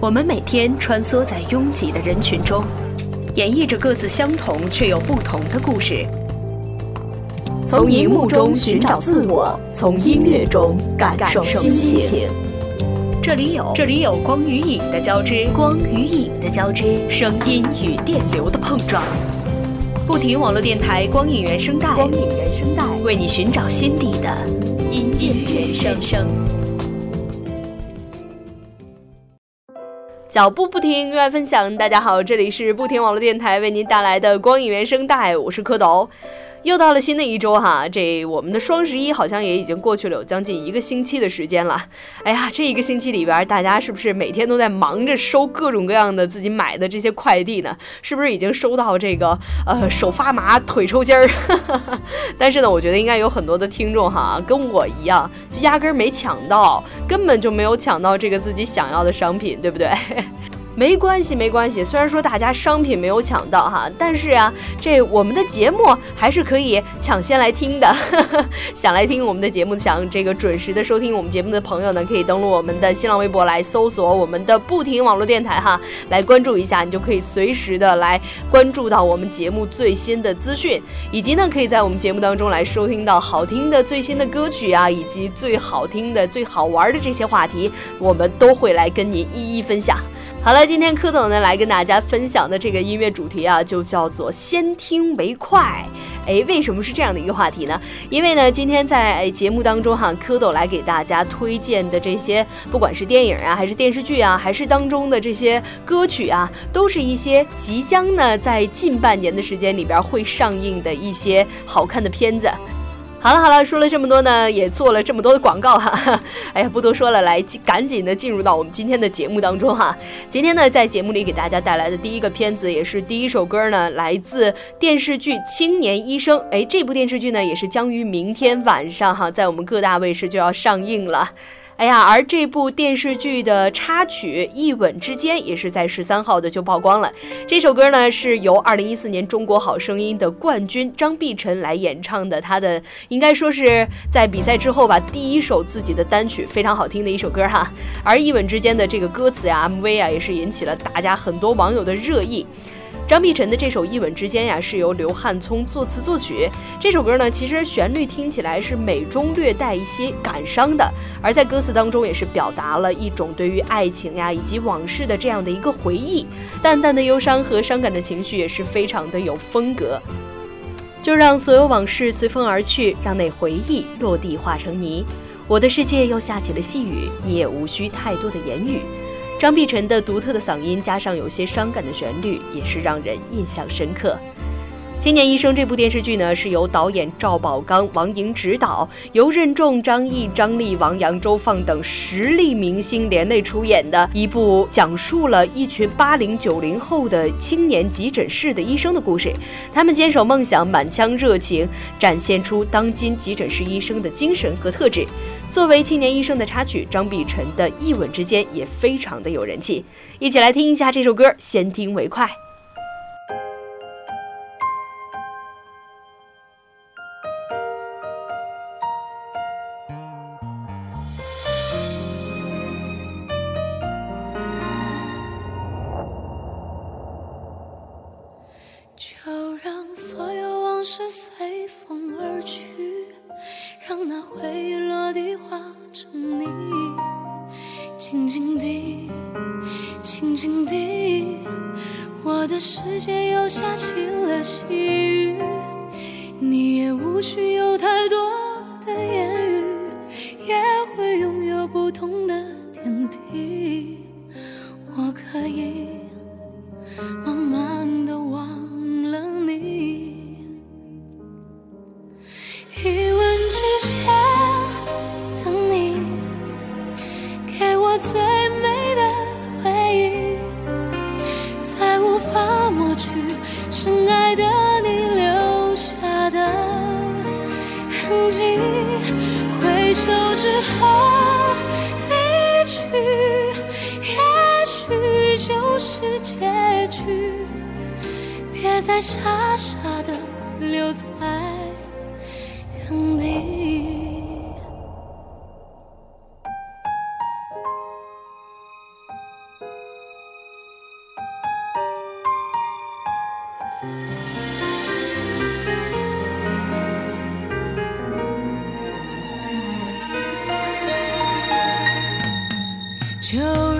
我们每天穿梭在拥挤的人群中，演绎着各自相同却又不同的故事。从荧幕中寻找自我，从音乐中感受心情。这里有这里有光与影的交织，光与影的交织，声音与电流的碰撞。不停网络电台光影原声带，光影原声带为你寻找心底的音乐原声脚步不停，热爱分享。大家好，这里是不停网络电台为您带来的光影原声带，我是蝌蚪。又到了新的一周哈，这我们的双十一好像也已经过去了有将近一个星期的时间了。哎呀，这一个星期里边，大家是不是每天都在忙着收各种各样的自己买的这些快递呢？是不是已经收到这个呃手发麻腿抽筋儿？但是呢，我觉得应该有很多的听众哈，跟我一样，就压根儿没抢到，根本就没有抢到这个自己想要的商品，对不对？没关系，没关系。虽然说大家商品没有抢到哈，但是啊，这我们的节目还是可以抢先来听的。想来听我们的节目，想这个准时的收听我们节目的朋友呢，可以登录我们的新浪微博来搜索我们的不停网络电台哈，来关注一下，你就可以随时的来关注到我们节目最新的资讯，以及呢，可以在我们节目当中来收听到好听的最新的歌曲啊，以及最好听的、最好玩的这些话题，我们都会来跟您一一分享。好了，今天蝌蚪呢来跟大家分享的这个音乐主题啊，就叫做先听为快。哎，为什么是这样的一个话题呢？因为呢，今天在节目当中哈，蝌蚪来给大家推荐的这些，不管是电影啊，还是电视剧啊，还是当中的这些歌曲啊，都是一些即将呢在近半年的时间里边会上映的一些好看的片子。好了好了，说了这么多呢，也做了这么多的广告哈。哎呀，不多说了，来赶紧的进入到我们今天的节目当中哈。今天呢，在节目里给大家带来的第一个片子，也是第一首歌呢，来自电视剧《青年医生》。哎，这部电视剧呢，也是将于明天晚上哈，在我们各大卫视就要上映了。哎呀，而这部电视剧的插曲《一吻之间》也是在十三号的就曝光了。这首歌呢是由二零一四年中国好声音的冠军张碧晨来演唱的，他的应该说是在比赛之后吧第一首自己的单曲，非常好听的一首歌哈。而《一吻之间》的这个歌词呀、MV 啊，也是引起了大家很多网友的热议。张碧晨的这首《一吻之间》呀，是由刘汉聪作词作曲。这首歌呢，其实旋律听起来是美中略带一些感伤的，而在歌词当中也是表达了一种对于爱情呀以及往事的这样的一个回忆。淡淡的忧伤和伤感的情绪也是非常的有风格。就让所有往事随风而去，让那回忆落地化成泥。我的世界又下起了细雨，你也无需太多的言语。张碧晨的独特的嗓音，加上有些伤感的旋律，也是让人印象深刻。《青年医生》这部电视剧呢，是由导演赵宝刚、王莹执导，由任重、张译、张丽、王阳、周放等实力明星联袂出演的一部讲述了一群八零九零后的青年急诊室的医生的故事。他们坚守梦想，满腔热情，展现出当今急诊室医生的精神和特质。作为《青年医生》的插曲，张碧晨的一吻之间也非常的有人气。一起来听一下这首歌，先听为快。就让所有往事随风而去，让那回心底，我的世界又下起了细就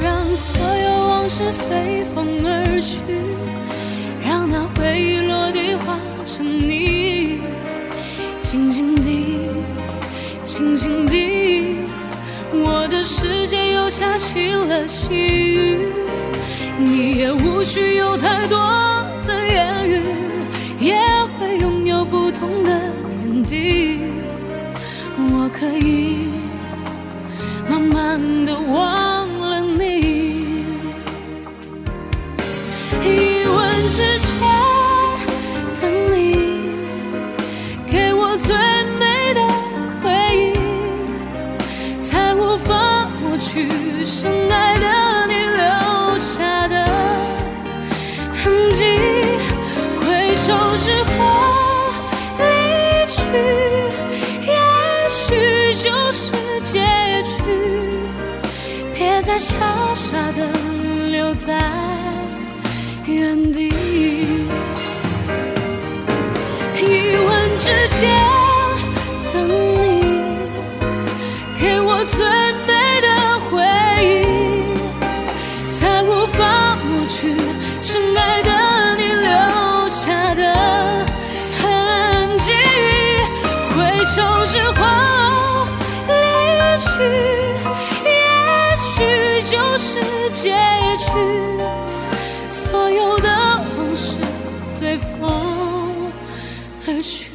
让所有往事随风而去，让那回忆落地化成你，静静地、静静地，我的世界又下起了细雨，你也无需有太多。言语，也会拥有不同的天地，我可以慢慢的忘了你。一吻之间，傻傻的留在。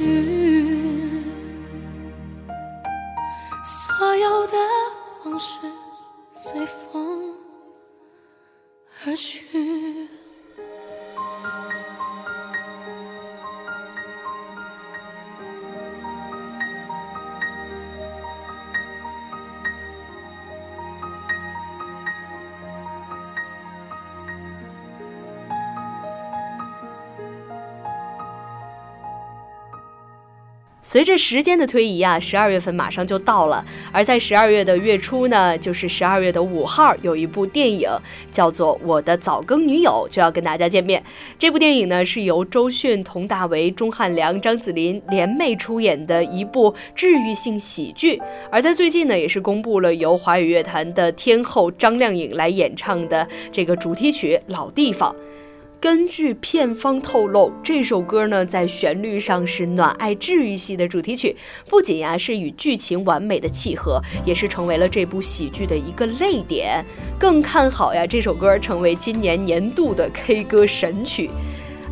而随着时间的推移啊，十二月份马上就到了。而在十二月的月初呢，就是十二月的五号，有一部电影叫做《我的早更女友》，就要跟大家见面。这部电影呢，是由周迅、佟大为、钟汉良、张梓琳联袂出演的一部治愈性喜剧。而在最近呢，也是公布了由华语乐坛的天后张靓颖来演唱的这个主题曲《老地方》。根据片方透露，这首歌呢，在旋律上是暖爱治愈系的主题曲，不仅呀是与剧情完美的契合，也是成为了这部喜剧的一个泪点。更看好呀，这首歌成为今年年度的 K 歌神曲。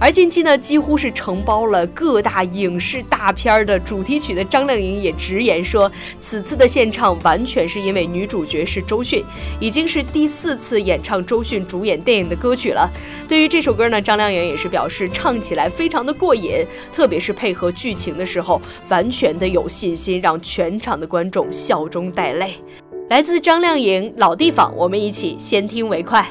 而近期呢，几乎是承包了各大影视大片的主题曲的张靓颖也直言说，此次的献唱完全是因为女主角是周迅，已经是第四次演唱周迅主演电影的歌曲了。对于这首歌呢，张靓颖也是表示唱起来非常的过瘾，特别是配合剧情的时候，完全的有信心让全场的观众笑中带泪。来自张靓颖《老地方》，我们一起先听为快。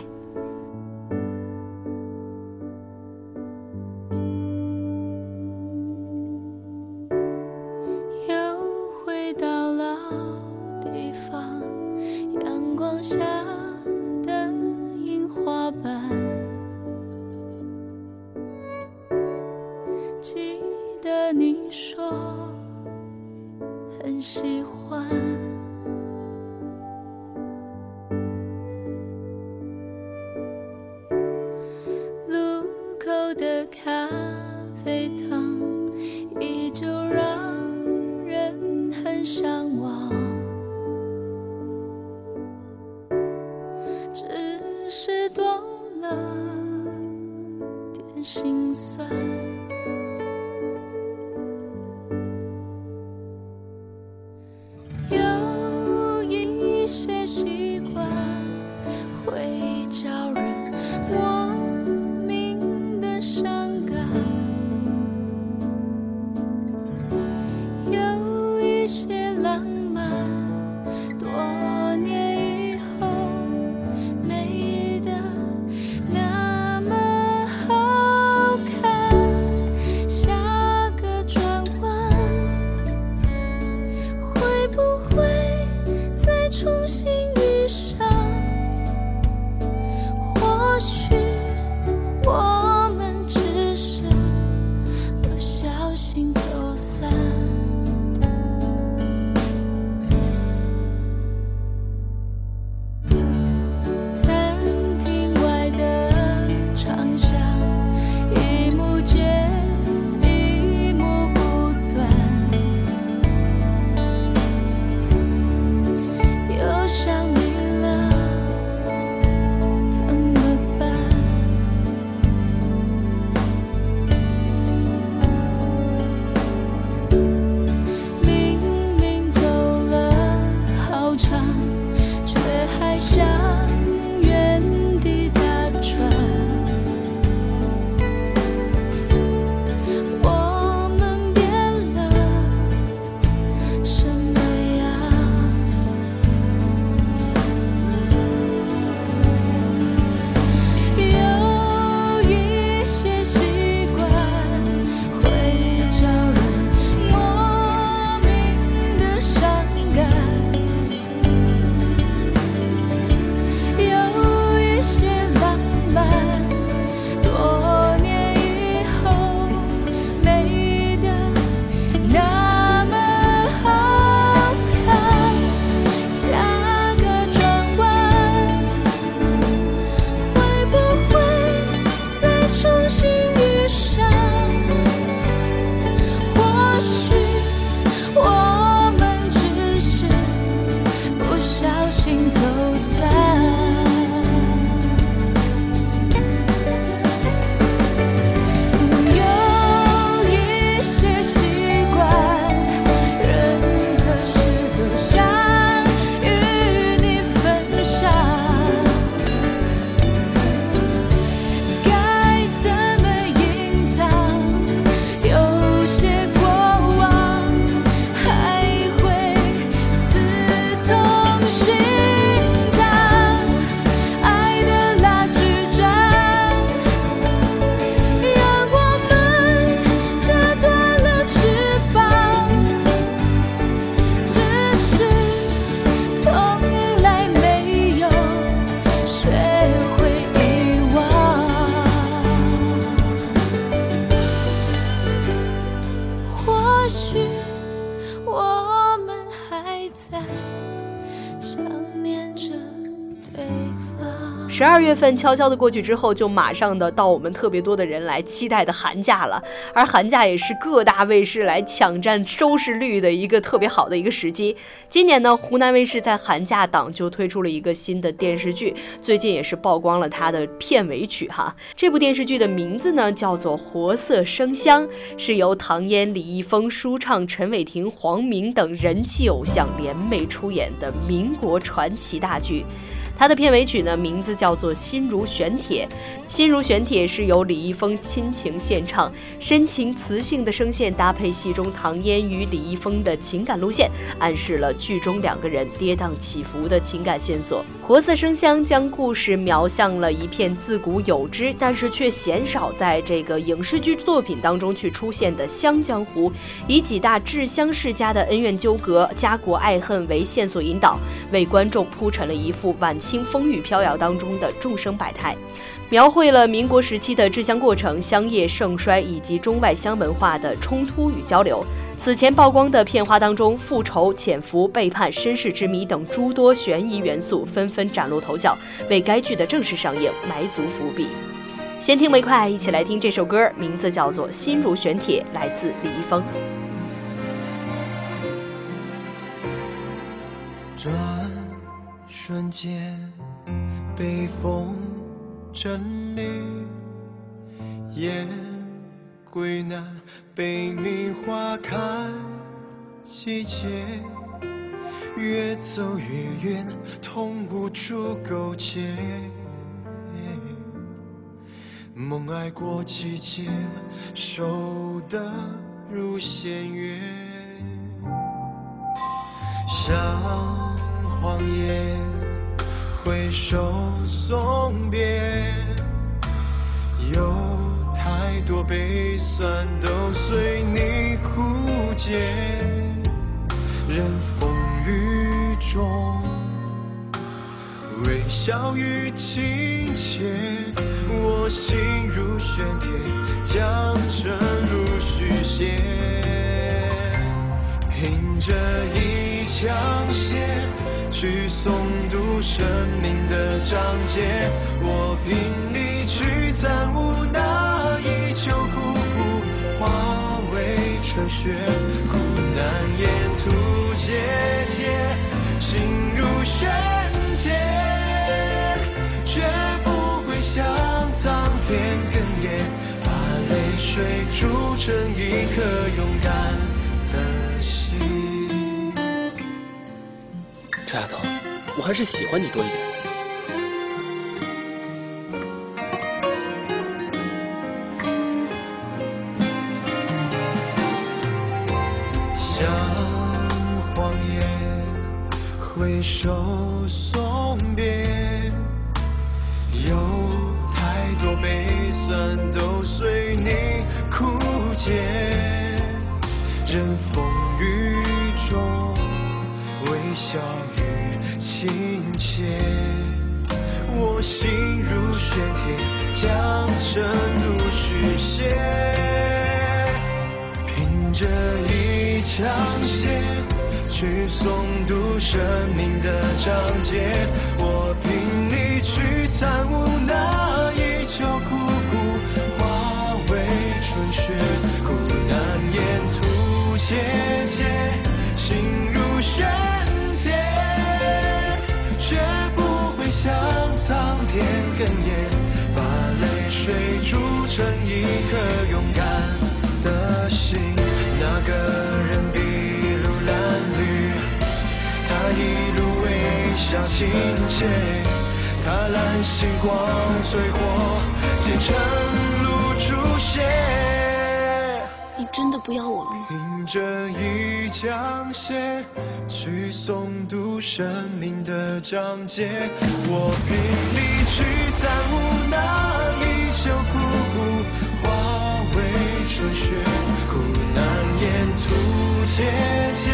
月份悄悄的过去之后，就马上的到我们特别多的人来期待的寒假了。而寒假也是各大卫视来抢占收视率的一个特别好的一个时机。今年呢，湖南卫视在寒假档就推出了一个新的电视剧，最近也是曝光了它的片尾曲哈。这部电视剧的名字呢叫做《活色生香》，是由唐嫣、李易峰、舒畅、陈伟霆、黄明等人气偶像联袂出演的民国传奇大剧。它的片尾曲呢，名字叫做《心如玄铁》。《心如玄铁》是由李易峰亲情献唱，深情磁性的声线搭配戏中唐嫣与李易峰的情感路线，暗示了剧中两个人跌宕起伏的情感线索。活色生香将故事描向了一片自古有之，但是却鲜少在这个影视剧作品当中去出现的湘江湖，以几大治湘世家的恩怨纠葛、家国爱恨为线索引导，为观众铺陈了一幅晚清风雨飘摇当中的众生百态。描绘了民国时期的制香过程、香业盛衰以及中外香文化的冲突与交流。此前曝光的片花当中，复仇、潜伏、背叛、身世之谜等诸多悬疑元素纷纷崭露头角，为该剧的正式上映埋足伏笔。先听为快，一起来听这首歌，名字叫做《心如玄铁》，来自李易峰。转瞬间，被风阵雨，夜归南，北冥花开季节，越走越远，痛不出勾结。梦爱过季节，守得如仙乐。像荒野，回首送别，有太多悲酸都随你枯竭。任风雨中，微笑与亲切，我心如玄铁，将真如续写。凭着一腔血，去诵读生命的章节。我凭力去参悟那一秋枯骨，化为春雪。苦难沿途节节，心如玄铁，绝不会向苍天哽咽，把泪水铸成一颗勇敢臭丫头，我还是喜欢你多一点。像荒野，挥手送别，有太多悲酸都随你枯竭，任风雨中笑与亲切，我心如雪铁，将真如续写。凭着一腔血去诵读生命的章节，我拼力去参悟那一旧枯骨，化为春雪，苦难沿途切成一颗勇敢的心。那个人筚路蓝缕，他一路微笑亲切，他揽星光淬火，结成路主血。你真的不要我了吗？凭着一枪血去诵读生命的章节，我拼力去参悟那一旧枯骨，化为春雪，苦难沿途切切，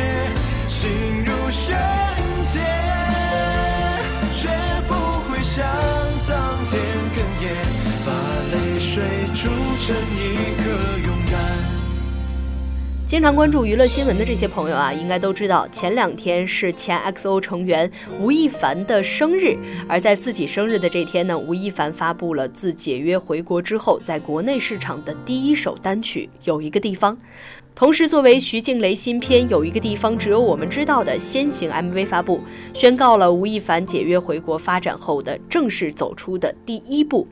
心如悬剑，绝不会向苍天哽咽，把泪水铸成。经常关注娱乐新闻的这些朋友啊，应该都知道，前两天是前 XO 成员吴亦凡的生日。而在自己生日的这天呢，吴亦凡发布了自解约回国之后在国内市场的第一首单曲《有一个地方》。同时，作为徐静蕾新片《有一个地方只有我们知道》的先行 MV 发布，宣告了吴亦凡解约回国发展后的正式走出的第一步。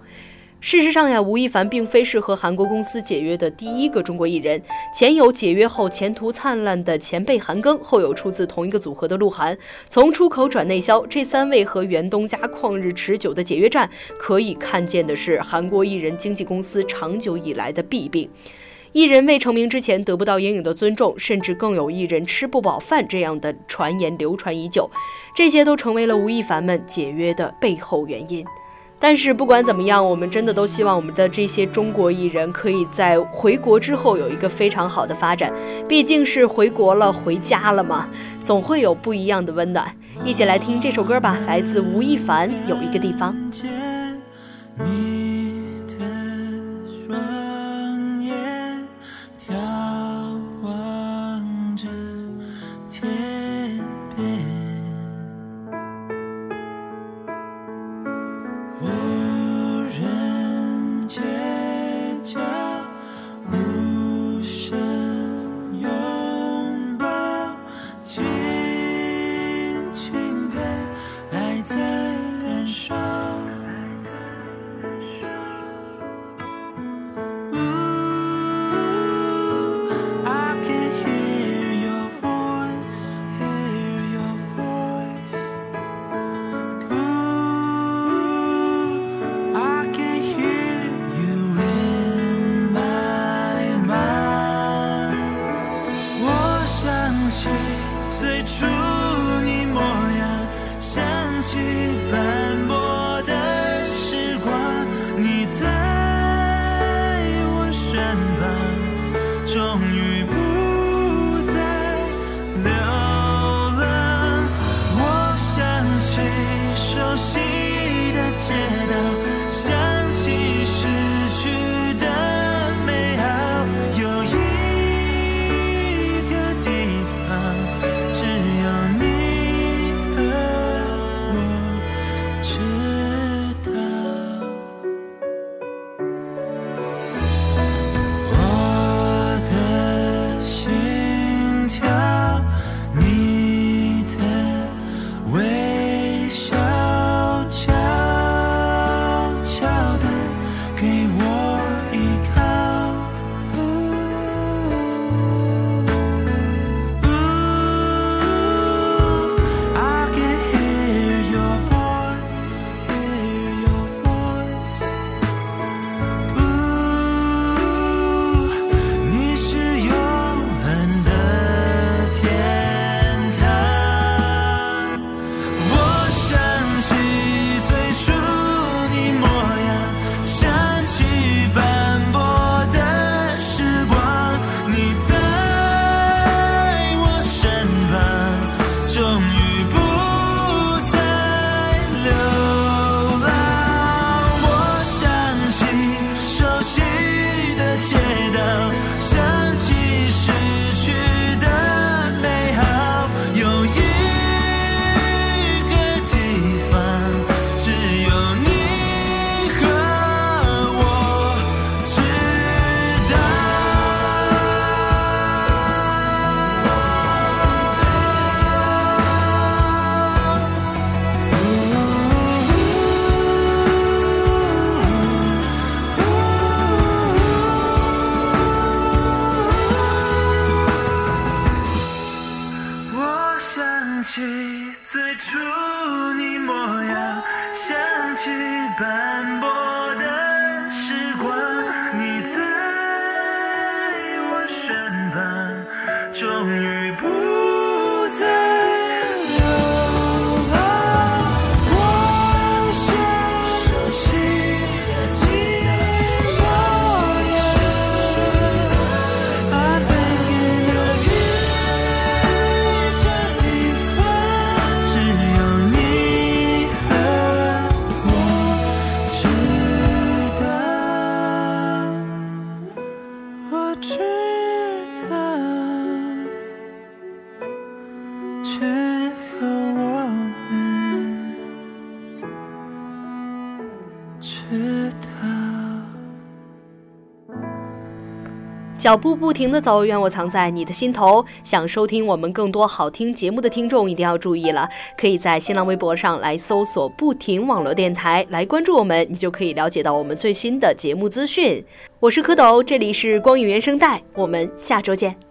事实上呀，吴亦凡并非是和韩国公司解约的第一个中国艺人，前有解约后前途灿烂的前辈韩庚，后有出自同一个组合的鹿晗。从出口转内销，这三位和袁东家旷日持久的解约战，可以看见的是韩国艺人经纪公司长久以来的弊病。艺人未成名之前得不到应有的尊重，甚至更有艺人吃不饱饭这样的传言流传已久，这些都成为了吴亦凡们解约的背后原因。但是不管怎么样，我们真的都希望我们的这些中国艺人可以在回国之后有一个非常好的发展。毕竟是回国了，回家了嘛，总会有不一样的温暖。一起来听这首歌吧，来自吴亦凡，《有一个地方》。脚步不停的走，愿我藏在你的心头。想收听我们更多好听节目的听众一定要注意了，可以在新浪微博上来搜索“不停网络电台”来关注我们，你就可以了解到我们最新的节目资讯。我是蝌蚪，这里是光影原声带，我们下周见。